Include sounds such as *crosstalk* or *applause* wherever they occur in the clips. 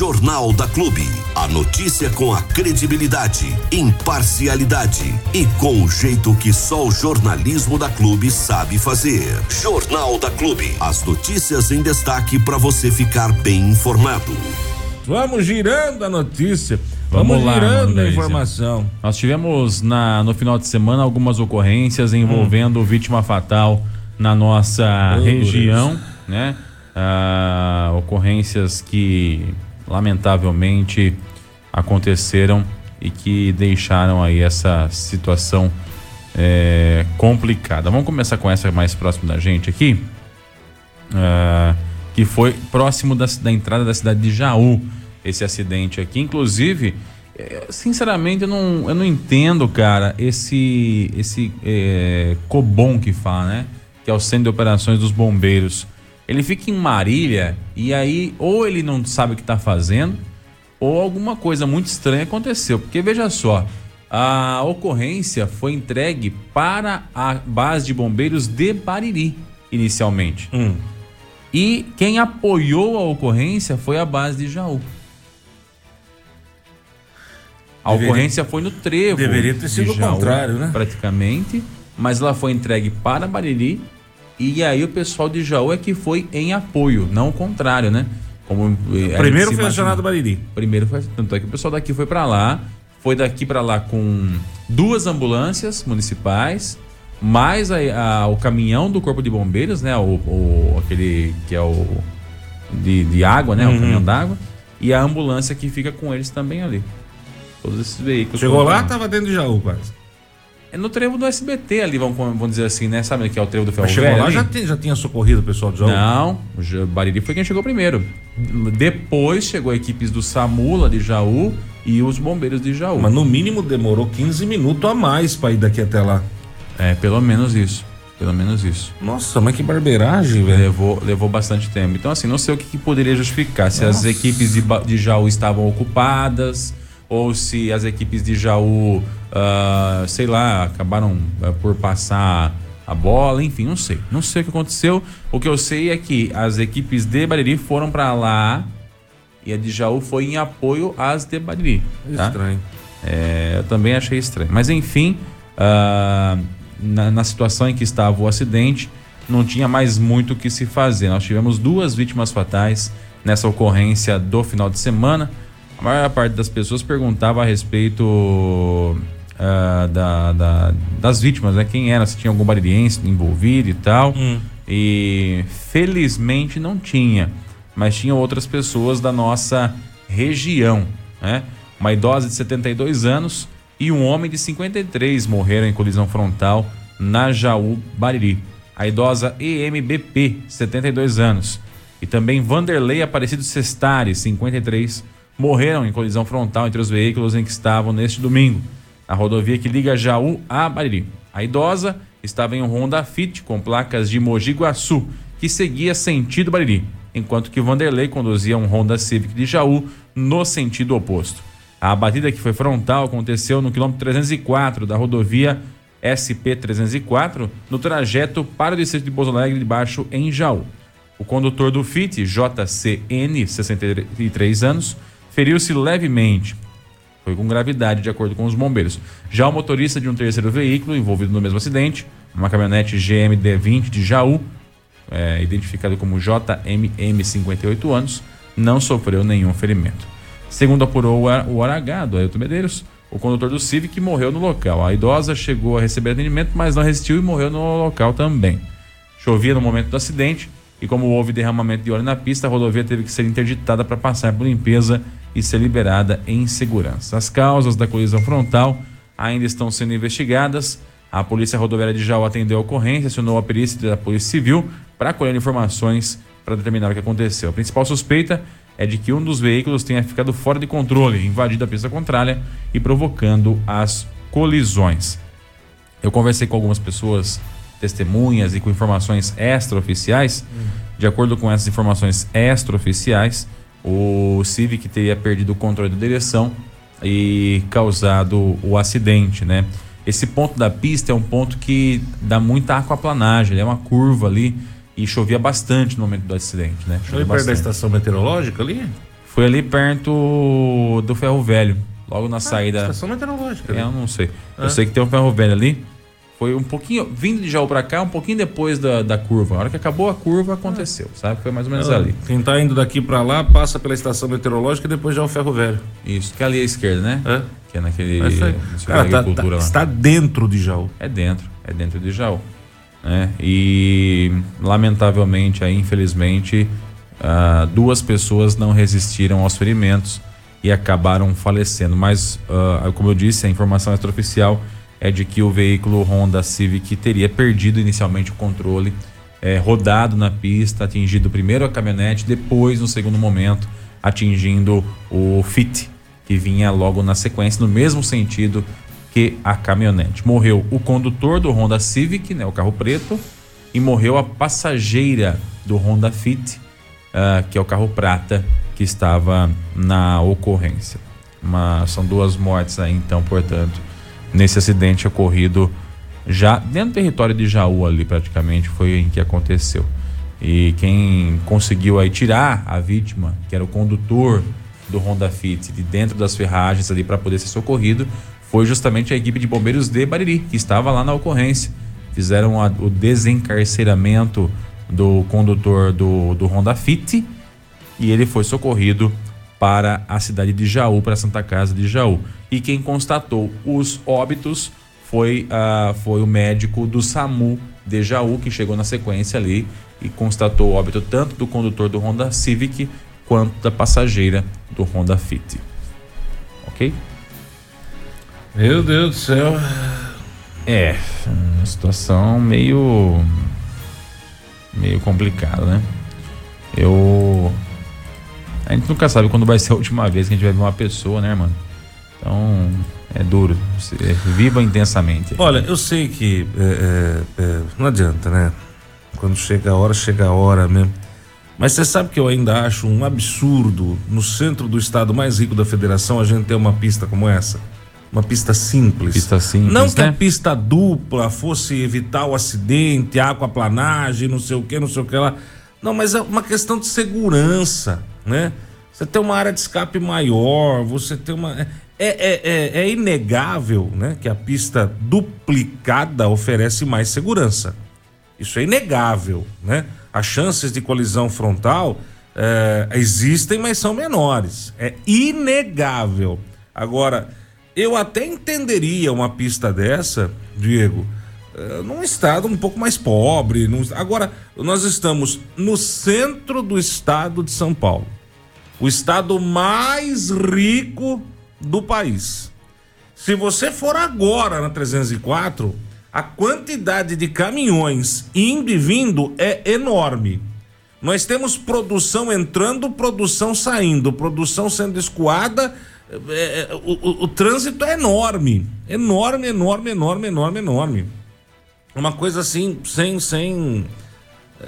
Jornal da Clube. A notícia com a credibilidade, imparcialidade e com o jeito que só o jornalismo da Clube sabe fazer. Jornal da Clube. As notícias em destaque para você ficar bem informado. Vamos girando a notícia. Vamos, Vamos lá, girando a informação. Nós tivemos na, no final de semana algumas ocorrências envolvendo vítima fatal na nossa Oh, região, né? Ah, ocorrências que lamentavelmente aconteceram e que deixaram aí essa situação é, complicada. Vamos começar com essa mais próximo da gente aqui, ah, que foi próximo da, da entrada da cidade de Jaú, esse acidente aqui. Inclusive, é, sinceramente, eu não, eu não entendo, cara, esse, esse é, Cobom que fala, né? Que é o Centro de Operações dos Bombeiros. Ele fica em Marília e aí, ou ele não sabe o que está fazendo, ou alguma coisa muito estranha aconteceu. Porque veja só, a ocorrência foi entregue para a base de bombeiros de Bariri, inicialmente. Hum. E quem apoiou a ocorrência foi a base de Jaú. A Deveria- ocorrência foi no trevo. deveria ter de sido o Jaú, contrário, né? Praticamente. Mas ela foi entregue para Bariri. E aí o pessoal de Jaú é que foi em apoio, não o contrário, né? Como, eh, Primeiro foi acionado Bariri. Primeiro foi. Tanto é que o pessoal daqui foi para lá. Foi daqui para lá com duas ambulâncias municipais, mais a- a- o caminhão do Corpo de Bombeiros, né? O, o- aquele que é o. De, de água, né? O Uhum. caminhão d'água. E a ambulância que fica com eles também ali. Todos esses veículos. Chegou lá, tava dentro de Jaú, quase. É no trevo do SBT ali, vamos, vamos dizer assim, né? Sabe que é o trevo do Ferro Mas chegou Velho lá, ali? já, tem- já tinha socorrido o pessoal de Jaú? Não, o Ja- Bariri foi quem chegou primeiro. Depois chegou equipes do SAMULA de Jaú e os bombeiros de Jaú. Mas no mínimo demorou 15 minutos a mais pra ir daqui até lá. É, pelo menos isso. Pelo menos isso. Nossa, mas que barbeiragem, velho. Levou, levou bastante tempo. Então, assim, não sei o que, que poderia justificar. Se as equipes de, Ba- de Jaú estavam ocupadas, ou se as equipes de Jaú, ah, sei lá, acabaram ah, por passar a bola, enfim, não sei. Não sei o que aconteceu. O que eu sei é que as equipes de Bariri foram pra lá e a de Jaú foi em apoio às de Bariri. Tá? Estranho. É, eu também achei estranho. Mas enfim, ah, na, na situação em que estava o acidente, não tinha mais muito o que se fazer. Nós tivemos duas vítimas fatais nessa ocorrência do final de semana. A maior parte das pessoas perguntava a respeito ah, da, da- das vítimas, né? Quem era, se tinha algum baririense envolvido e tal. E felizmente não tinha, mas tinha outras pessoas da nossa região, né? Uma idosa de 72 anos e um homem de 53 morreram em colisão frontal na Jaú Bariri. A idosa EMBP, 72 anos, e também Vanderlei Aparecido Sestari, 53, morreram em colisão frontal entre os veículos em que estavam neste domingo, na rodovia que liga Jaú a Bariri. A idosa estava em um Honda Fit com placas de Mogi Guaçu, que seguia sentido Bariri, enquanto que Vanderlei conduzia um Honda Civic de Jaú no sentido oposto. A batida que foi frontal aconteceu no quilômetro 304 da rodovia SP-304, no trajeto para o distrito de Pouso Alegre de Baixo, em Jaú. O condutor do FIT, JCN, 63 anos, feriu-se levemente. Foi com gravidade, de acordo com os bombeiros. Já o motorista de um terceiro veículo envolvido no mesmo acidente, uma caminhonete GMD20 de Jaú, é, identificado como JMM, 58 anos, não sofreu nenhum ferimento. Segundo apurou o o RH do Ailton Medeiros, o condutor do Civic morreu no local. A idosa chegou a receber atendimento, mas não resistiu e morreu no local também. Chovia no momento do acidente e, como houve derramamento de óleo na pista, a rodovia teve que ser interditada para passar por limpeza e ser liberada em segurança. As causas da colisão frontal ainda estão sendo investigadas. A Polícia Rodoviária de Jaú atendeu a ocorrência, acionou a perícia da Polícia Civil para colher informações para determinar o que aconteceu. A principal suspeita é de que um dos veículos tenha ficado fora de controle, invadido a pista contrária e provocando as colisões. Eu conversei com algumas pessoas, testemunhas e com informações extraoficiais. De acordo com essas informações extraoficiais, o Civic teria perdido o controle da direção e causado o acidente, né? Esse ponto da pista é um ponto que dá muita aquaplanagem, ele é uma curva ali e chovia bastante no momento do acidente, né? Chovia perto da estação meteorológica ali? Foi ali perto do Ferro Velho, logo na saída. Estação meteorológica. É, né? eu não sei. Ah. Eu sei que tem um ferro velho ali. Foi um pouquinho, vindo de Jaú pra cá, um pouquinho depois da, da curva. A hora que acabou a curva, aconteceu, sabe? Foi mais ou menos ali. Quem tá indo daqui pra lá passa pela estação meteorológica e depois já é o ferro velho. Isso, que é ali à esquerda, né? É? Que é naquele. É Cara, tá, tá- lá. está dentro de Jaú. É dentro, é dentro de Jaú. Né? E lamentavelmente, aí, infelizmente, ah, duas pessoas não resistiram aos ferimentos e acabaram falecendo. Mas, ah, como eu disse, a informação extraoficial é de que o veículo Honda Civic teria perdido inicialmente o controle, eh, rodado na pista, atingido primeiro a caminhonete, depois, no segundo momento, atingindo o Fit, que vinha logo na sequência, no mesmo sentido que a caminhonete. Morreu o condutor do Honda Civic, né, o carro preto, e morreu a passageira do Honda Fit, ah, que é o carro prata, que estava na ocorrência. Uma, são duas mortes aí, então, portanto, nesse acidente ocorrido já dentro do território de Jaú ali praticamente foi em que aconteceu. E quem conseguiu aí tirar a vítima, que era o condutor do Honda Fit, de dentro das ferragens ali para poder ser socorrido, foi justamente a equipe de bombeiros de Bariri, que estava lá na ocorrência. Fizeram a- o desencarceramento do condutor do, do Honda Fit e ele foi socorrido para a cidade de Jaú, para a Santa Casa de Jaú. E quem constatou os óbitos foi, ah, foi o médico do SAMU de Jaú, que chegou na sequência ali e constatou o óbito tanto do condutor do Honda Civic quanto da passageira do Honda Fit. Ok? Meu Deus do céu. É, uma situação meio. meio complicada, né? Eu. A gente nunca sabe quando vai ser a última vez que a gente vai ver uma pessoa, né, mano? Então, é duro. Você viva intensamente. Olha, eu sei que é, é, é, não adianta, né? Quando chega a hora, chega a hora mesmo. Mas você sabe que eu ainda acho um absurdo no centro do estado mais rico da federação a gente ter uma pista como essa. Uma pista simples. Pista simples, Não que né? a pista dupla fosse evitar o acidente, aquaplanagem, não sei o que, não sei o que lá. Não, mas é uma questão de segurança, né? Você tem uma área de escape maior, você tem uma. É, é, é, é inegável né, que a pista duplicada oferece mais segurança. Isso é inegável, né? As chances de colisão frontal eh, existem, mas são menores. É inegável. Agora, eu até entenderia uma pista dessa, Diego, eh, num estado um pouco mais pobre. num- Agora, nós estamos no centro do estado de São Paulo, o estado mais rico do país. Se você for agora na 304, a quantidade de caminhões indo e vindo é enorme. Nós temos produção entrando, produção saindo, produção sendo escoada. é, é, o, o- o trânsito é enorme. Enorme, enorme, enorme, enorme, enorme. Uma coisa assim, sem. sem é,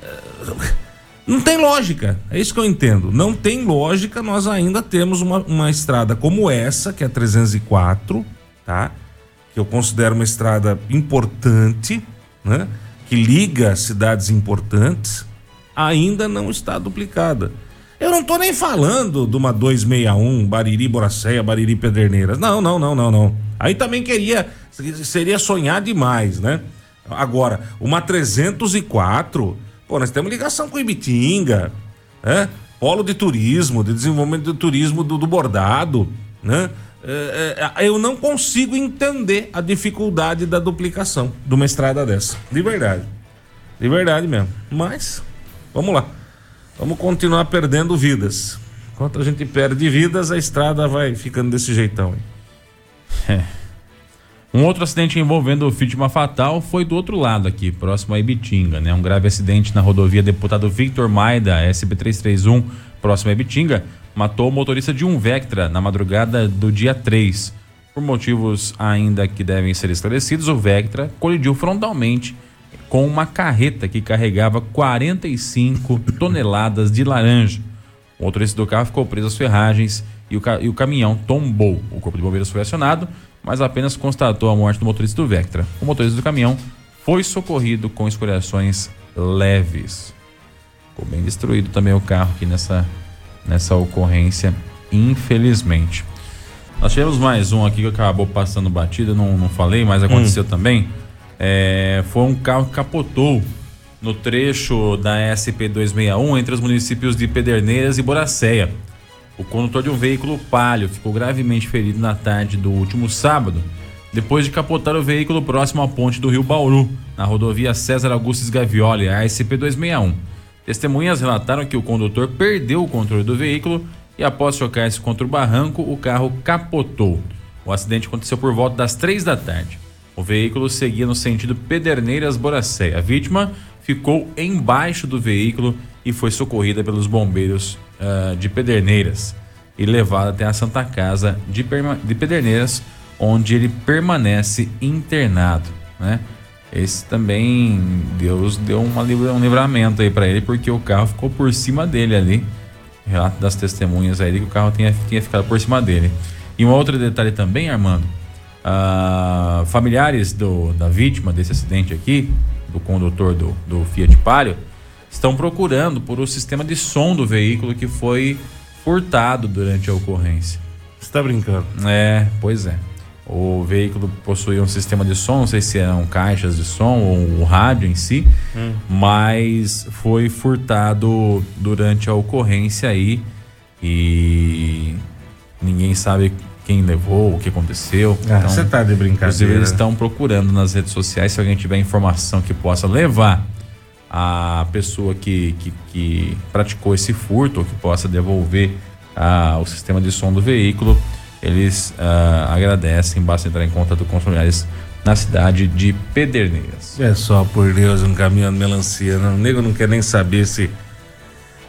não tem lógica. É isso que eu entendo. Não tem lógica nós ainda temos uma, uma estrada como essa, que é a 304, tá? Que eu considero uma estrada importante, né? Que liga cidades importantes, ainda não está duplicada. Eu não tô nem falando de uma 261, Bariri Boracéia, Bariri Pederneiras. Não, não, não, não, não. Aí também queria, seria sonhar demais, né? Agora, uma 304, pô, nós temos ligação com Ibitinga, né? Polo de turismo, de desenvolvimento do turismo do, do bordado, né? É, é, eu não consigo entender a dificuldade da duplicação de uma estrada dessa. De verdade. De verdade mesmo. Mas, vamos lá. Vamos continuar perdendo vidas. Enquanto a gente perde vidas, a estrada vai ficando desse jeitão. aí. *laughs* Um outro acidente envolvendo vítima fatal foi do outro lado aqui, próximo a Ibitinga, né? Um grave acidente na rodovia Deputado Victor Maida, SB331, próximo a Ibitinga, matou o motorista de um Vectra na madrugada do dia 3. Por motivos ainda que devem ser esclarecidos, o Vectra colidiu frontalmente com uma carreta que carregava 45 toneladas de laranja. O motorista do carro ficou preso às ferragens e o, ca- e o caminhão tombou. O corpo de bombeiros foi acionado, mas apenas constatou a morte do motorista do Vectra. O motorista do caminhão foi socorrido com escoriações leves. Ficou bem destruído também o carro aqui nessa, nessa ocorrência, infelizmente. Nós tivemos mais um aqui que acabou passando batida, não, não falei, mas aconteceu hum. também. É, foi um carro que capotou no trecho da SP-261 entre os municípios de Pederneiras e Boracéia. O condutor de um veículo palio ficou gravemente ferido na tarde do último sábado, depois de capotar o veículo próximo à ponte do Rio Bauru, na rodovia César Augustus Gavioli, a SP-261. Testemunhas relataram que o condutor perdeu o controle do veículo e, após chocar-se contra o barranco, o carro capotou. O acidente aconteceu por volta das três da tarde. O veículo seguia no sentido Pederneiras-Boracéia. A vítima ficou embaixo do veículo e foi socorrida pelos bombeiros uh, de Pederneiras e levada até a Santa Casa de, de Pederneiras, onde ele permanece internado, né? Esse também Deus deu uma, um livramento aí para ele porque o carro ficou por cima dele ali. Relato das testemunhas aí que o carro tinha, tinha ficado por cima dele. E um outro detalhe também, Armando, uh, familiares do, da vítima desse acidente aqui, do condutor do, do Fiat Palio, estão procurando por o sistema de som do veículo que foi furtado durante a ocorrência. Você está brincando? É, pois é. O veículo possuía um sistema de som, não sei se eram caixas de som ou o rádio em si, hum. mas foi furtado durante a ocorrência aí e ninguém sabe quem levou, o que aconteceu. Ah, então, você tá de brincadeira. Inclusive, eles estão procurando nas redes sociais se alguém tiver informação que possa levar a pessoa que, que, que praticou esse furto, ou que possa devolver ah, o sistema de som do veículo. Eles ah, agradecem, basta entrar em contato com os familiares na cidade de Pederneiras. É só por Deus, um caminhão de melancia. Não. O nego não quer nem saber se.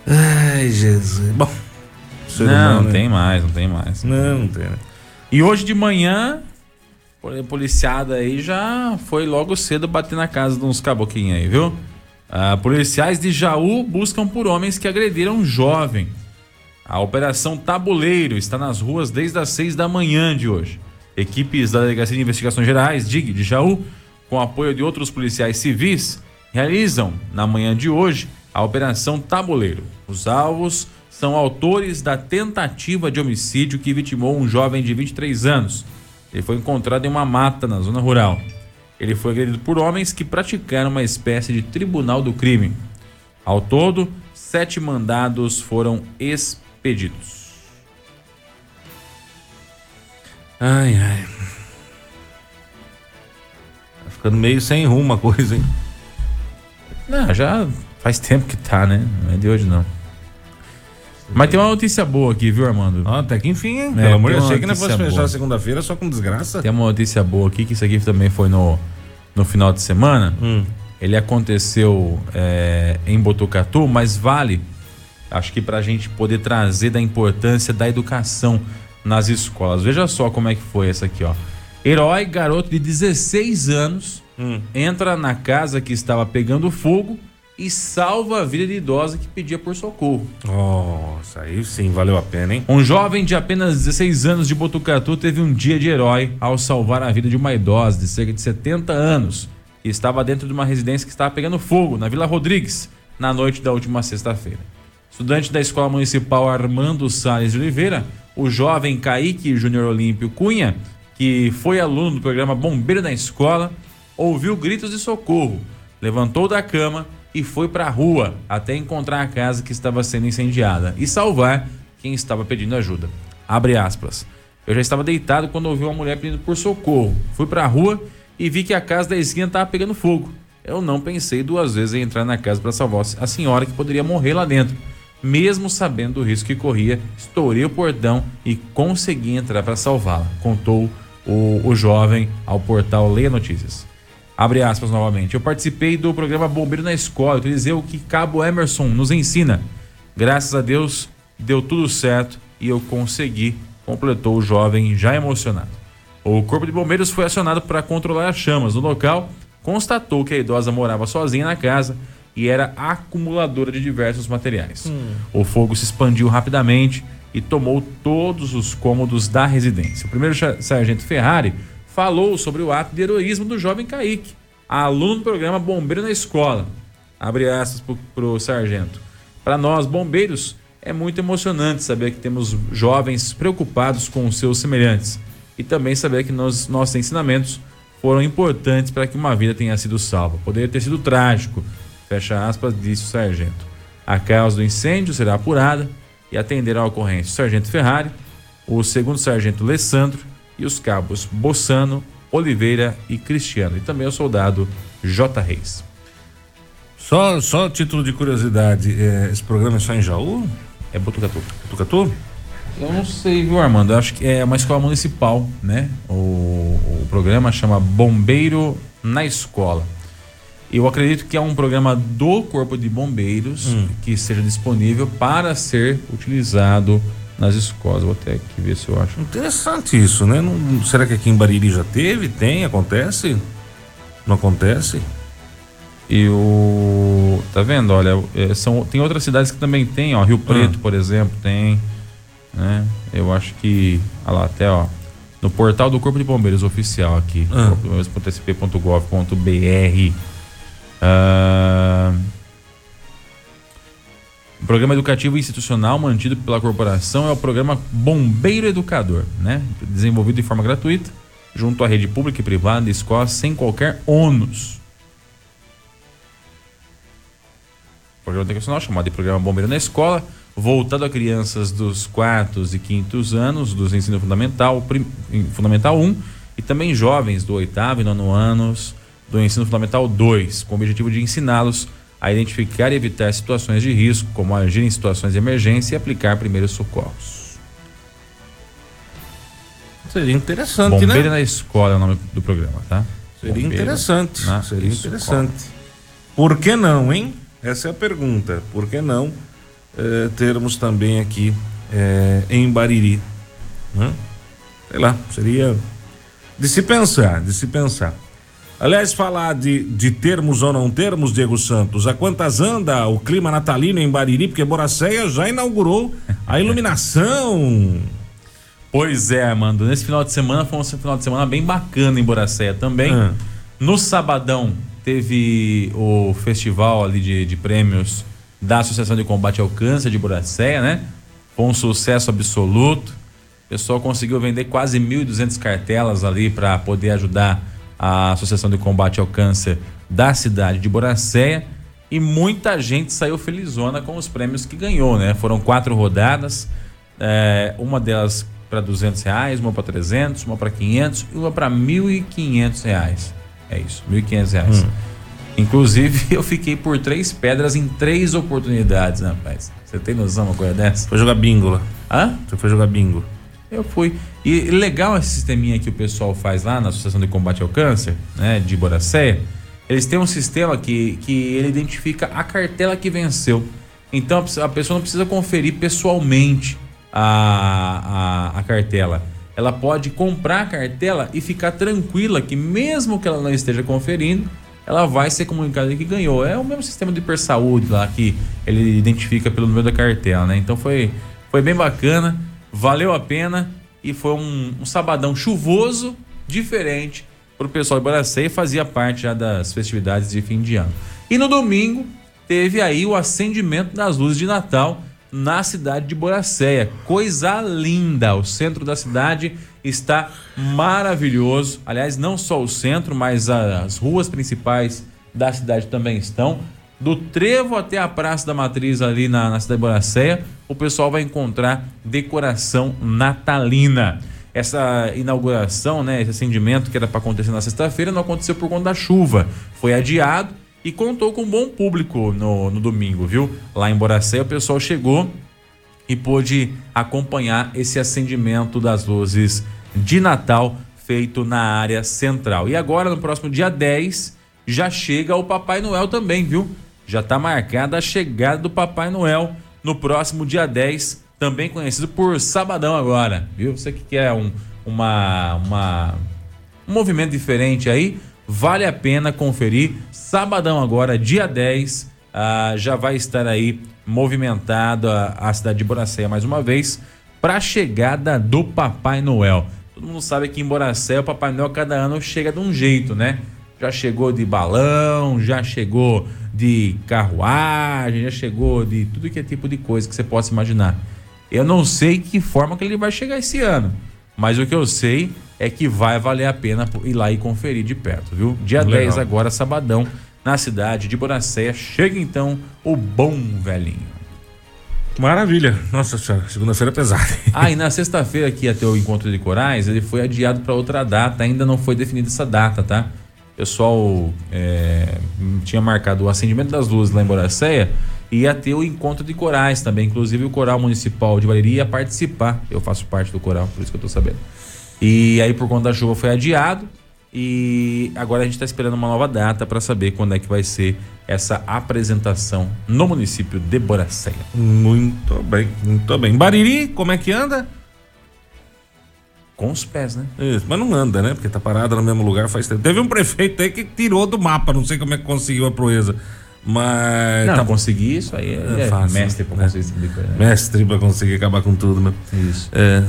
Ai, Jesus. Bom, não, humano, não tem mais, não tem mais. Não, não tem. Né? E hoje de manhã, a policiada aí já foi logo cedo bater na casa de uns caboquinhos aí, viu? Ah, policiais de Jaú buscam por homens que agrediram um jovem. A Operação Tabuleiro está nas ruas desde as seis da manhã de hoje. Equipes da Delegacia de Investigações Gerais, DIG, de Jaú, com apoio de outros policiais civis, realizam, na manhã de hoje, a Operação Tabuleiro. Os alvos são autores da tentativa de homicídio que vitimou um jovem de 23 anos. Ele foi encontrado em uma mata na zona rural. Ele foi agredido por homens que praticaram uma espécie de tribunal do crime. Ao todo, sete mandados foram expedidos. Ai, ai. Tá ficando meio sem rumo a coisa, hein? Não, já faz tempo que tá, né? Não é de hoje não. Mas tem uma notícia boa aqui, viu, Armando? Ah, até que enfim, hein? É, Pelo amor de Deus, achei que não fosse fechar segunda-feira só com desgraça. Tem uma notícia boa aqui, que isso aqui também foi no, no final de semana. Hum. Ele aconteceu é, em Botucatu, mas vale, acho que para a gente poder trazer da importância da educação nas escolas. Veja só como é que foi essa aqui, ó. Herói, garoto de 16 anos, hum. entra na casa que estava pegando fogo e salva a vida de idosa que pedia por socorro. Nossa, aí sim valeu a pena, hein? Um jovem de apenas 16 anos de Botucatu teve um dia de herói ao salvar a vida de uma idosa de cerca de 70 anos que estava dentro de uma residência que estava pegando fogo na Vila Rodrigues na noite da última sexta-feira. Estudante da Escola Municipal Armando Salles de Oliveira, o jovem Kaique Júnior Olímpio Cunha, que foi aluno do programa Bombeiro da Escola, ouviu gritos de socorro, levantou da cama e foi para a rua até encontrar a casa que estava sendo incendiada e salvar quem estava pedindo ajuda. Abre aspas. Eu já estava deitado quando ouvi uma mulher pedindo por socorro. Fui para a rua e vi que a casa da esquina estava pegando fogo. Eu não pensei duas vezes em entrar na casa para salvar a senhora que poderia morrer lá dentro. Mesmo sabendo do risco que corria, estourei o portão e consegui entrar para salvá-la, contou o, o jovem ao portal Leia Notícias. Abre aspas novamente. Eu participei do programa Bombeiro na Escola. Utilizei o que Cabo Emerson nos ensina. Graças a Deus, deu tudo certo e eu consegui, completou o jovem já emocionado. O Corpo de Bombeiros foi acionado para controlar as chamas. No local, constatou que a idosa morava sozinha na casa e era acumuladora de diversos materiais. Hum. O fogo se expandiu rapidamente e tomou todos os cômodos da residência. O primeiro sargento Ferrari falou sobre o ato de heroísmo do jovem Kaique, aluno do programa Bombeiro na Escola. Abre aspas para o sargento. Para nós, bombeiros, é muito emocionante saber que temos jovens preocupados com os seus semelhantes e também saber que nos, nossos ensinamentos foram importantes para que uma vida tenha sido salva. Poderia ter sido trágico, fecha aspas, disse o sargento. A causa do incêndio será apurada e atender à ocorrência o sargento Ferrari, o segundo sargento Alessandro e os cabos Bossano, Oliveira e Cristiano, e também o soldado J. Reis. Só, só título de curiosidade, é, esse programa é só em Jaú? É Botucatu. Botucatu? Eu não sei, viu, Armando? Eu acho que é uma escola municipal, né? O, o programa chama Bombeiro na Escola. Eu acredito que é um programa do Corpo de Bombeiros hum. que seja disponível para ser utilizado nas escolas. Vou até aqui ver se eu acho. Interessante isso, né? Não, será que aqui em Bariri já teve? Tem? Acontece? Não acontece? E o. Tá vendo? Olha, é, são, tem outras cidades que também tem, ó. Rio Preto, ah. por exemplo, tem. Né? Eu acho que. Olha lá, até, ó. No portal do Corpo de Bombeiros oficial aqui, ah. Ah, o programa educativo institucional mantido pela corporação é o programa Bombeiro Educador, né? Desenvolvido de forma gratuita, junto à rede pública e privada de escolas sem qualquer ônus. programa educacional chamado de Programa Bombeiro na Escola, voltado a crianças dos quartos e quintos anos do ensino fundamental, prim, fundamental 1 e também jovens do oitavo e nono anos do ensino fundamental 2, com o objetivo de ensiná-los a identificar e evitar situações de risco, como agir em situações de emergência e aplicar primeiros socorros. Seria interessante, Bombeiro né? Bombeiro na escola é o nome do programa, tá? Seria Bombeiro interessante. Seria escola. interessante. Por que não, hein? Essa é a pergunta. Por que não eh, termos também aqui eh, em Bariri? Né? Sei lá, seria de se pensar, de se pensar. Aliás, falar de, de termos ou não termos, Diego Santos, a quantas anda o clima natalino em Bariri? Porque Boracéia já inaugurou a iluminação. *laughs* Pois é, Armando. Nesse final de semana foi um final de semana bem bacana em Boracéia também. Ah. No sabadão teve o festival ali de, de prêmios da Associação de Combate ao Câncer de Boracéia, né? Foi um sucesso absoluto. O pessoal conseguiu vender quase 1.200 cartelas ali para poder ajudar a Associação de Combate ao Câncer da cidade de Boracéia. E muita gente saiu felizona com os prêmios que ganhou, né? Foram quatro rodadas, é, uma delas para 200 reais, uma para 300, uma para 500 e uma para 1.500 reais. É isso, R$ 1.500. Hum. Inclusive, *laughs* eu fiquei por três pedras em três oportunidades, rapaz. Você tem noção uma coisa dessa? Foi jogar bingo lá. Hã? Você foi jogar bingo. Eu fui. E legal esse sisteminha que o pessoal faz lá na Associação de Combate ao Câncer, né, de Boracéia. Eles têm um sistema que, que ele identifica a cartela que venceu. Então a pessoa não precisa conferir pessoalmente a, a, a cartela ela pode comprar a cartela e ficar tranquila que mesmo que ela não esteja conferindo, ela vai ser comunicada que ganhou. É o mesmo sistema de hipersaúde lá que ele identifica pelo número da cartela, né? Então foi, foi bem bacana, valeu a pena e foi um, um sabadão chuvoso, diferente para o pessoal de Boracé e fazia parte já das festividades de fim de ano. E no domingo teve aí o acendimento das luzes de Natal na cidade de Boracéia. Coisa linda! O centro da cidade está maravilhoso. Aliás, não só o centro, mas as ruas principais da cidade também estão. Do Trevo até a Praça da Matriz, ali na, na cidade de Boracéia, o pessoal vai encontrar decoração natalina. Essa inauguração, né, esse acendimento que era para acontecer na sexta-feira, não aconteceu por conta da chuva. Foi adiado e contou com um bom público no, no domingo, viu? Lá em Boracé o pessoal chegou e pôde acompanhar esse acendimento das luzes de Natal feito na área central. E agora, no próximo dia 10, já chega o Papai Noel também, viu? Já está marcada a chegada do Papai Noel no próximo dia 10, também conhecido por Sabadão agora, viu? Você que quer um, uma, uma, um movimento diferente aí, Vale a pena conferir. Sabadão agora, dia 10, ah, já vai estar aí movimentado a, a cidade de Boracéia mais uma vez para a chegada do Papai Noel. Todo mundo sabe que em Boracéia o Papai Noel cada ano chega de um jeito, né? Já chegou de balão, já chegou de carruagem, já chegou de tudo que é tipo de coisa que você possa imaginar. Eu não sei que forma que ele vai chegar esse ano, mas o que eu sei é que vai valer a pena ir lá e conferir de perto, viu? Dia Legal. 10 agora, sabadão, na cidade de Boracéia. Chega então o bom velhinho. Maravilha. Nossa senhora, segunda-feira é pesada. *laughs* ah, e na sexta-feira que ia ter o encontro de corais, ele foi adiado para outra data, ainda não foi definida essa data, tá? O pessoal é, tinha marcado o acendimento das luzes lá em Boracéia e ia ter o encontro de corais também. Inclusive o Coral Municipal de Bariri ia participar. Eu faço parte do coral, por isso que eu tô sabendo. E aí, por conta da chuva, foi adiado. E agora a gente está esperando uma nova data para saber quando é que vai ser essa apresentação no município de Boracéia. Muito bem, muito bem. Bariri, como é que anda? Com os pés, né? Isso, mas não anda, né? Porque tá parada no mesmo lugar faz tempo. Teve um prefeito aí que tirou do mapa, não sei como é que conseguiu a proeza. Mas. Não, tá... conseguir isso aí é, é fácil. Mestre pra né? conseguir né? Mestre pra conseguir acabar com tudo, né? Isso. É,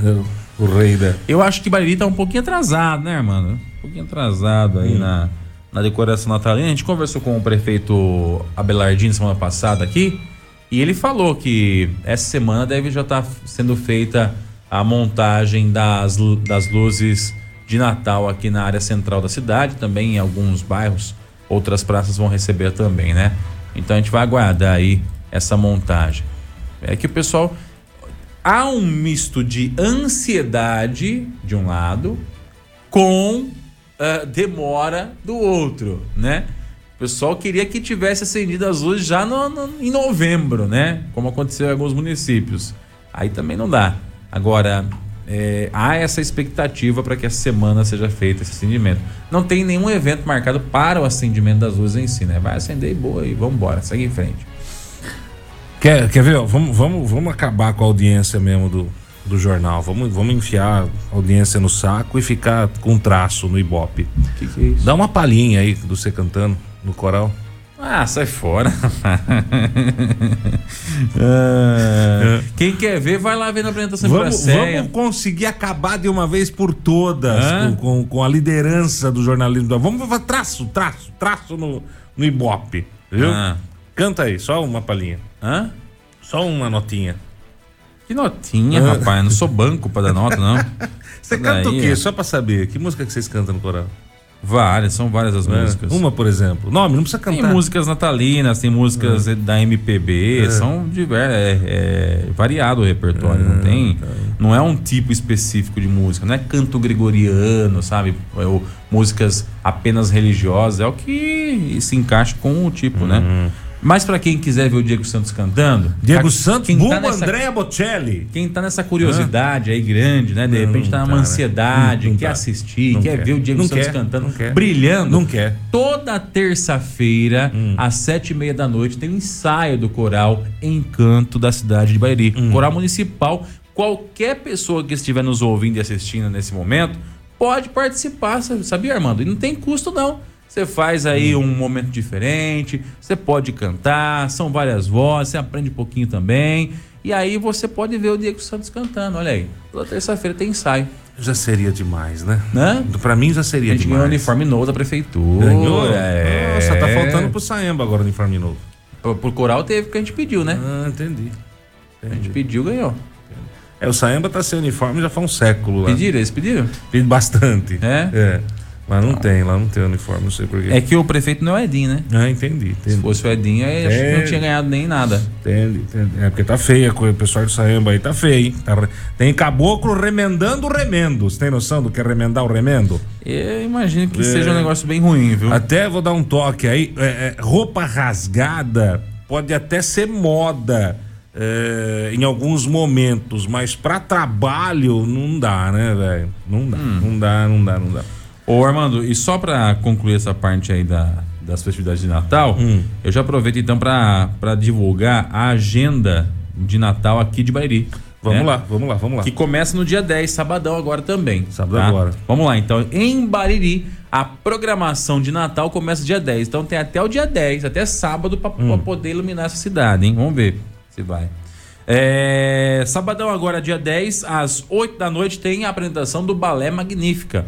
o, o rei da. Eu acho que Bariri tá um pouquinho atrasado, né, mano? Um pouquinho atrasado aí hum. na na decoração natalina. A gente conversou com o prefeito Abelardino semana passada aqui e ele falou que essa semana deve já estar tá sendo feita a montagem das, das luzes de Natal aqui na área central da cidade, também em alguns bairros, outras praças vão receber também, né? Então a gente vai aguardar aí essa montagem. É que o pessoal há um misto de ansiedade de um lado com uh, demora do outro, né? O pessoal queria que tivesse acendido as luzes já no, no, em novembro, né? Como aconteceu em alguns municípios. Aí também não dá. Agora, é, há essa expectativa para que essa semana seja feito esse acendimento. Não tem nenhum evento marcado para o acendimento das luzes em si, né? Vai acender e boa e vamos embora, segue em frente. Quer, quer ver? Vamos, vamos, vamos acabar com a audiência mesmo do, do jornal. Vamos, vamos enfiar a audiência no saco e ficar com traço no Ibope. Que que é isso? Dá uma palhinha aí do você cantando no coral. Ah, sai fora. ah, *laughs* quem quer ver, vai lá ver na apresentação vamos, vamos conseguir acabar de uma vez por todas com, com, com, a liderança do jornalismo. Vamos fazer traço, traço, traço no, no Ibope. Viu? Ah. Canta aí, só uma palhinha. Hã? Só uma notinha. Que notinha, ah. rapaz. Eu não sou banco pra dar nota, não. *laughs* Você canta o quê? É. Só pra saber. Que música que vocês cantam no coral? Várias, são várias as é. músicas. Uma, por exemplo. Nome, não precisa cantar. Tem músicas natalinas, tem músicas é. da MPB, é. são diversas. É, variado o repertório, não tem. Tá. Não é um tipo específico de música, não é canto gregoriano, sabe? Ou músicas apenas religiosas, é o que se encaixa com o tipo, né? Mas para quem quiser ver o Diego Santos cantando. Diego a, Santos, quem tá nessa, Andréa Bocelli. Quem tá nessa curiosidade aí grande, né? De não, repente tá numa tá, né? ansiedade, não, quer tá. assistir, quer, quer, ver o Diego não Santos quer, cantando, brilhando. Não quer. Toda terça-feira, hum. às sete e meia da noite, tem um ensaio do coral Encanto da cidade de Bairi. Hum. Coral municipal. Qualquer pessoa que estiver nos ouvindo e assistindo nesse momento pode participar, sabia, Armando? E não tem custo, não. Você faz aí um momento diferente, você pode cantar, são várias vozes, você aprende um pouquinho também. E aí você pode ver o Diego Santos cantando. Olha aí, toda terça-feira tem ensaio. Já seria demais, né? né? Pra mim já seria demais. A gente demais. ganhou uniforme novo da prefeitura. Ganhou? É. Nossa, tá faltando pro Saemba agora o uniforme novo. Por, por coral teve que a gente pediu, né? Ah, entendi. entendi. A gente pediu, ganhou. É, o Saemba tá sem uniforme já faz um século lá. Pediram, eles pediram? Pediram bastante. É? É. Mas não, não, tem, lá não tem uniforme, não sei porquê. É que o prefeito não é o Edinho, né? Ah, entendi. entendi. Se fosse o Edinho, aí acho que não tinha ganhado nem nada. Entendi, entendi. É porque tá feia a coisa, o pessoal do Saemba aí tá feio, hein? Tá, tem caboclo remendando o remendo. Você tem noção do que é remendar o remendo? Eu imagino que é. seja um negócio bem ruim, viu? Até vou dar um toque aí. É, é, roupa rasgada pode até ser moda. É, em alguns momentos, mas para trabalho não dá, né, velho? Não dá, hum. não dá, não dá, não dá. Ô Armando, e só para concluir essa parte aí da, das festividades de Natal, hum. eu já aproveito então para divulgar a agenda de Natal aqui de Bairi. Vamos né? lá, vamos lá, vamos lá. Que começa no dia 10, sabadão agora também. Sábado tá? agora. Vamos lá, então, em Bariri, a programação de Natal começa dia 10. Então tem até o dia 10, até sábado, para hum. poder iluminar essa cidade, hein? Vamos ver se vai. É, sabadão agora, dia 10, às 8 da noite, tem a apresentação do Balé Magnífica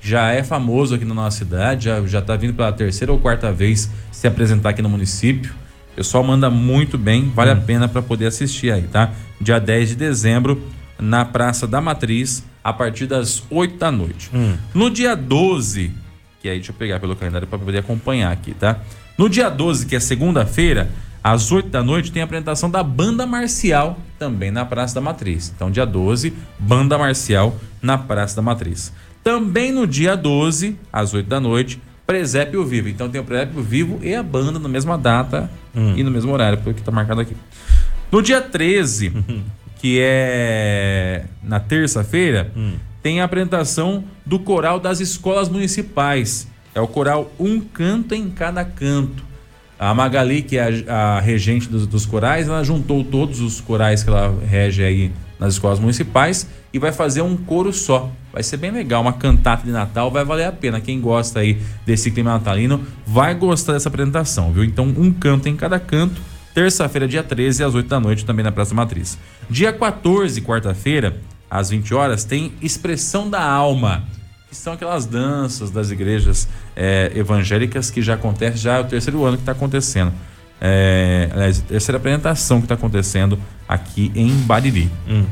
já é famoso aqui na nossa cidade, já, já tá vindo pela terceira ou quarta vez se apresentar aqui no município. O pessoal manda muito bem, vale hum. a pena para poder assistir aí, tá? Dia 10 de dezembro, na Praça da Matriz, a partir das 8 da noite. Hum. No dia 12, que aí deixa eu pegar pelo calendário para poder acompanhar aqui, tá? No dia 12, que é segunda-feira, às 8 da noite, tem a apresentação da Banda Marcial, também na Praça da Matriz. Então, dia 12, Banda Marcial na Praça da Matriz. Também no dia 12, às 8 da noite, Presépio Vivo. Então tem o Presépio Vivo e a banda na mesma data hum. e no mesmo horário, porque está marcado aqui. No dia 13, *laughs* que é na terça-feira, hum. tem a apresentação do coral das escolas municipais. É o coral Um Canto em Cada Canto. A Magali, que é a, a regente dos, dos, corais, ela juntou todos os corais que ela rege aí nas escolas municipais e vai fazer um coro só. Vai ser bem legal, uma cantata de Natal, vai valer a pena. Quem gosta aí desse clima natalino vai gostar dessa apresentação, viu? Então, um canto em cada canto terça-feira, dia 13, às 8 da noite, também na Praça Matriz. Dia 14, quarta-feira, às 20 horas, tem Expressão da Alma, que são aquelas danças das igrejas é, evangélicas que já acontece, já é o terceiro ano que está acontecendo. É, aliás, terceira apresentação que está acontecendo aqui em Bariri. Hum.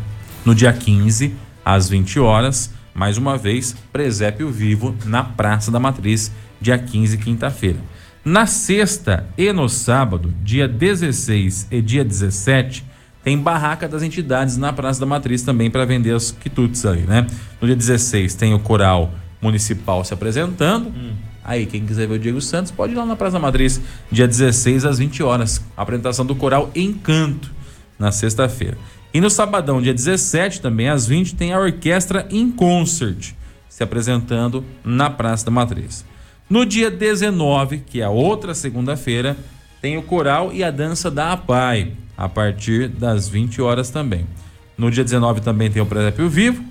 No dia 15, às 20 horas, mais uma vez, Presépio Vivo na Praça da Matriz, dia 15, quinta-feira. Na sexta e no sábado, dia 16 e dia 17, tem barraca das entidades na Praça da Matriz também para vender os quitutes ali, né? No dia 16 tem o coral municipal se apresentando. Hum. Aí, quem quiser ver o Diego Santos, pode ir lá na Praça da Matriz, dia 16 às 20 horas. Apresentação do coral Encanto, na sexta-feira. E no sabadão, dia 17, também às 20, tem a Orquestra In Concert se apresentando na Praça da Matriz. No dia 19, que é a outra segunda-feira, tem o coral e a dança da APAI, a partir das 20 horas também. No dia 19 também tem o Presépio Vivo.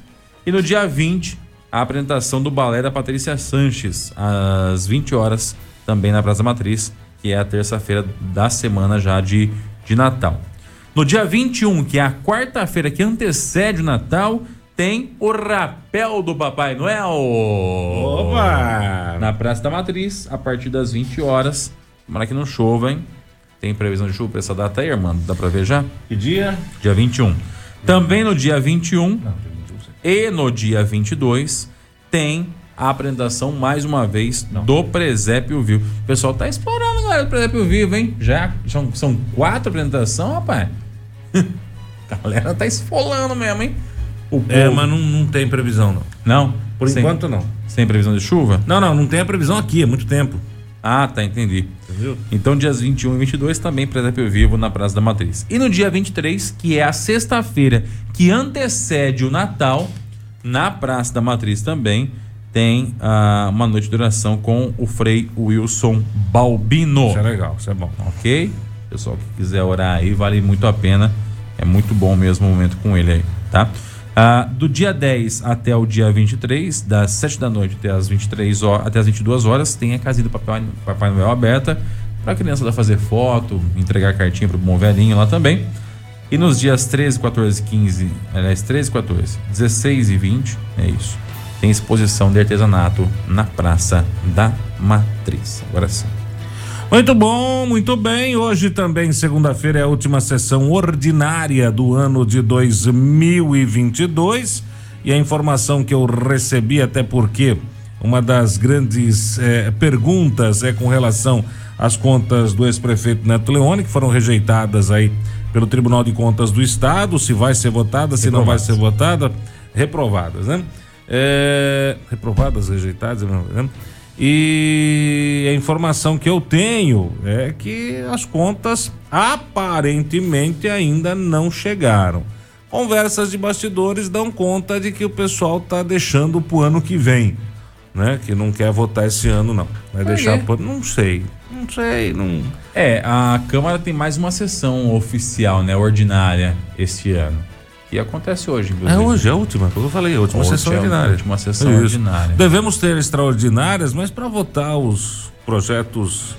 E no dia 20, a apresentação do balé da Patrícia Sanches, às 20 horas, também na Praça Matriz, que é a terça-feira da semana já de, de Natal. No dia 21, que é a quarta-feira que antecede o Natal, tem o rapel do Papai Noel. Opa! Na Praça da Matriz, a partir das 20 horas. Tomara que não chova, hein? Tem previsão de chuva pra essa data aí, irmão? Dá pra ver já? Que dia? Dia 21. Também no dia 21 não, e no dia 22 tem a apresentação mais uma vez não. do Presépio Vivo. O pessoal tá explorando, galera, do Presépio Vivo, hein? Já são, são quatro apresentações, rapaz. *laughs* a galera tá esfolando mesmo, hein? É, mas não, não tem previsão, não. Não? Por sem, enquanto, não. Sem previsão de chuva? Não, não, não tem a previsão aqui, é muito tempo. Ah, tá, entendi. Entendeu? Então, dias 21 e 22 também presépio vivo na Praça da Matriz. E no dia 23, que é a sexta-feira que antecede o Natal, na Praça da Matriz também tem ah, uma noite de oração com o Frei Wilson Balbino. Isso é legal, isso é bom. Ok? Pessoal que quiser orar aí, vale muito a pena. É muito bom mesmo o momento com ele aí, tá? Ah, do dia 10 até o dia 23, das 7 da noite até as 23 horas, até as 22 horas, tem a casinha do Papai, Papai Noel aberta para a criança lá fazer foto, entregar cartinha para o bom velhinho lá também. E nos dias 13, 14, 15, aliás, 13, 14, 16 e 20, é isso. Tem exposição de artesanato na Praça da Matriz. Agora sim. Muito bom, muito bem. Hoje também, segunda-feira, é a última sessão ordinária do ano de 2022. E a informação que eu recebi, até porque uma das grandes eh, perguntas é com relação às contas do ex-prefeito Neto Leone, que foram rejeitadas aí pelo Tribunal de Contas do Estado, se vai ser votada, se não vai ser votada, reprovadas, né? É, reprovadas, rejeitadas, né? E a informação que eu tenho é que as contas aparentemente ainda não chegaram. Conversas de bastidores dão conta de que o pessoal está deixando para o ano que vem, né? Que não quer votar esse ano não. Vai deixar pro... não sei, não sei, não. É, a Câmara tem mais uma sessão oficial, né, ordinária este ano. E acontece hoje, inclusive. É hoje, é a última, como eu falei, a última hoje sessão é ordinária. última sessão Isso. ordinária. Devemos ter extraordinárias, mas para votar os projetos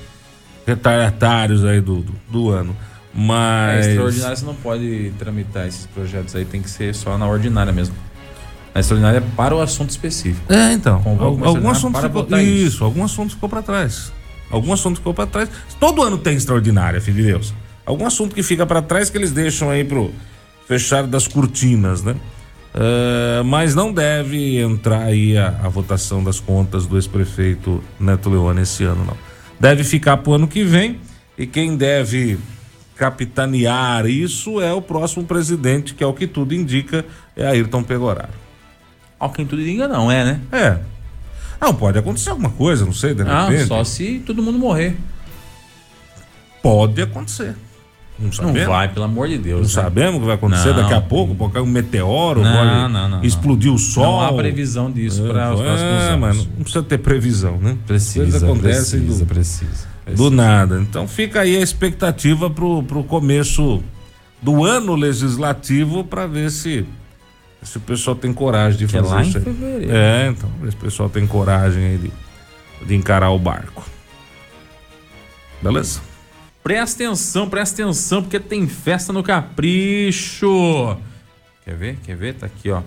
retardatários aí do, do, do ano. Mas. É, extraordinária você não pode tramitar esses projetos aí, tem que ser só na ordinária mesmo. A extraordinária é para o assunto específico. É, então. Algum assunto ficou, isso, isso. algum assunto ficou para trás. Algum assunto ficou para trás. Todo ano tem extraordinária, filho de Deus. Algum assunto que fica para trás que eles deixam aí pro fechar das cortinas, né? Eh, mas não deve entrar aí a, a votação das contas do ex-prefeito Neto Leone esse ano, não. Deve ficar pro ano que vem e quem deve capitanear isso é o próximo presidente, que é o que tudo indica, é Ayrton Pegoraro. Ao quem tudo diga não, é, né? É. Não, pode acontecer alguma coisa, não sei, de Ah, repente. só se todo mundo morrer. Pode acontecer. Não Não sabemos. vai, pelo amor de Deus. Não né? sabemos o que vai acontecer Não. daqui a pouco, pode cair um meteoro, Não, pode não, não, não. explodir o sol. Não há previsão disso É, para os é, próximos anos. mas não precisa ter previsão, né? Precisa, Coisas acontecem precisa, do, precisa, do precisa. nada. Então fica aí a expectativa pro, pro começo do ano legislativo para ver se, se o pessoal tem coragem de Que é fazer lá em isso aí. fevereiro. É, então, ver se o pessoal tem coragem aí de, de encarar o barco. Beleza? Presta atenção, presta atenção, porque tem festa no Capricho. Quer ver? Quer ver? Tá aqui, ó.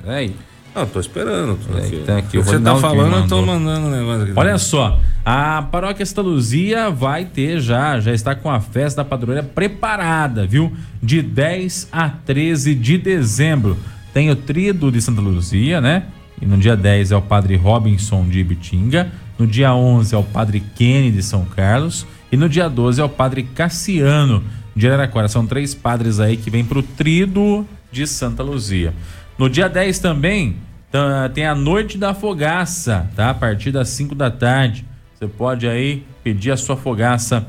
Peraí. Não, tô esperando. Tô aqui. tá aqui, Você tá o falando, eu tô mandando um negócio aqui. Olha só, a paróquia Santa Luzia vai ter já, já está com a festa da padroeira preparada, viu? De 10 a 13 de dezembro. Tem o trido de Santa Luzia, né? E no dia 10 é o padre Robinson de Ibitinga. No dia 11 é o padre Kenny de São Carlos. E no dia 12 é o padre Cassiano de Araraquara. São três padres aí que vêm pro trido de Santa Luzia. No dia 10 também tá, tem a noite da fogaça, tá? A partir das 5 da tarde. Você pode aí pedir a sua fogaça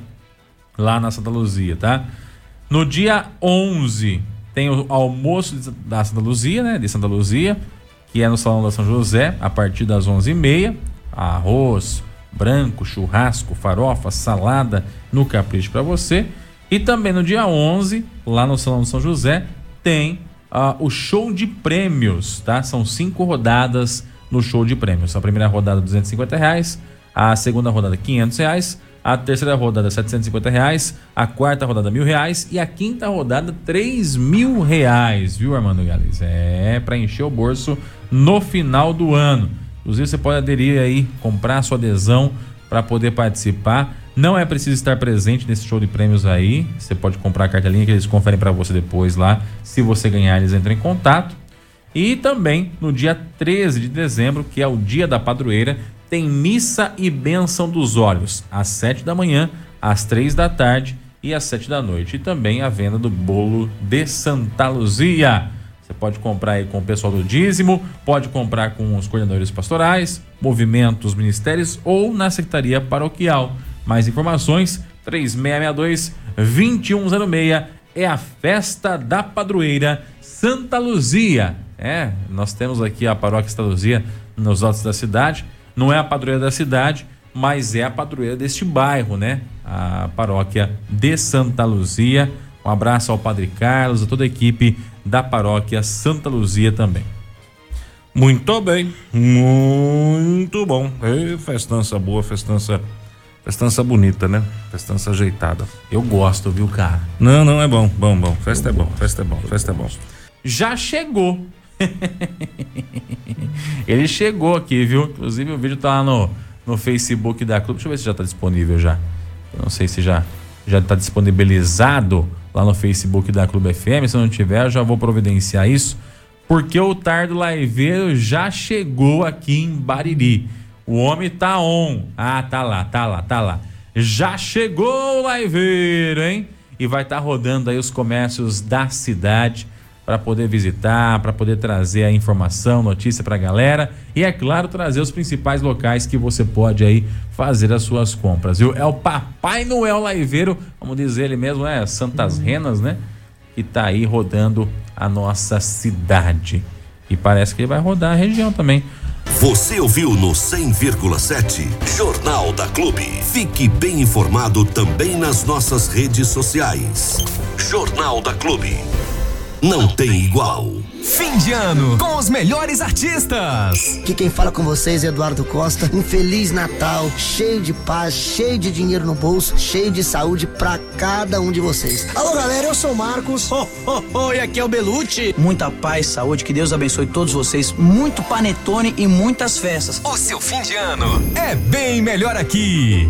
lá na Santa Luzia, tá? No dia 11 tem o almoço da Santa Luzia, né? De Santa Luzia, que é no Salão da São José, a partir das 11h30. Arroz, branco, churrasco, farofa, salada no capricho para você. E também no dia 11, lá no Salão de São José, tem ah, o show de prêmios, tá? São cinco rodadas no show de prêmios. A primeira rodada, 250 reais. A segunda rodada, 500 reais. A terceira rodada, 750 reais. A quarta rodada, mil reais. E a quinta rodada, 3 mil reais, viu, Armando Gales? É, para encher o bolso no final do ano. Inclusive, você pode aderir aí, comprar sua adesão para poder participar. Não é preciso estar presente nesse show de prêmios aí. Você pode comprar a cartelinha que eles conferem para você depois lá. Se você ganhar, eles entram em contato. E também no dia 13 de dezembro, que é o dia da padroeira, tem missa e bênção dos olhos, às 7 da manhã, às 3 da tarde e às 7 da noite. E também a venda do bolo de Santa Luzia. Pode comprar aí com o pessoal do dízimo, pode comprar com os coordenadores pastorais, movimentos, ministérios ou na secretaria paroquial. Mais informações, 3662 2106 é a festa da padroeira Santa Luzia. É, nós temos aqui a paróquia Santa Luzia nos altos da cidade. Não é a padroeira da cidade, mas é a padroeira deste bairro, né? A paróquia de Santa Luzia. Um abraço ao Padre Carlos, a toda a equipe da paróquia Santa Luzia também. Muito bem, muito bom. Ei, festança boa, festança, festança bonita, né? Festança ajeitada. Eu gosto, viu, cara? Não, não, é bom, bom, bom. Festa é bom, festa é bom, festa é bom. já chegou. *laughs* Ele chegou aqui, viu? Inclusive o vídeo tá lá no, no Facebook da Clube. Deixa eu ver se já tá disponível já. Eu não sei se já já tá disponibilizado lá no Facebook da Clube FM. Se não tiver, eu já vou providenciar isso. Porque o Tardo Laiveiro já chegou aqui em Bariri. O homem tá on. Ah, tá lá, tá lá, tá lá. Já chegou o Laiveiro, hein? E vai estar rodando aí os comércios da cidade para poder visitar, para poder trazer a informação, notícia para a galera e é claro trazer os principais locais que você pode aí fazer as suas compras. Viu? É o Papai Noel Laiveiro, vamos dizer ele mesmo, é Santas Renas, né? Que tá aí rodando a nossa cidade. E parece que ele vai rodar a região também. Você ouviu no 100,7 Jornal da Clube. Fique bem informado também nas nossas redes sociais. Jornal da Clube. Não tem igual. Fim de ano com os melhores artistas. Aqui quem fala com vocês é Eduardo Costa. Um feliz Natal, cheio de paz, cheio de dinheiro no bolso, cheio de saúde para cada um de vocês. Alô galera, eu sou o Marcos. Oh, oh, oh, e aqui é o Belucci. Muita paz, saúde, que Deus abençoe todos vocês. Muito panetone e muitas festas. O seu fim de ano é bem melhor aqui.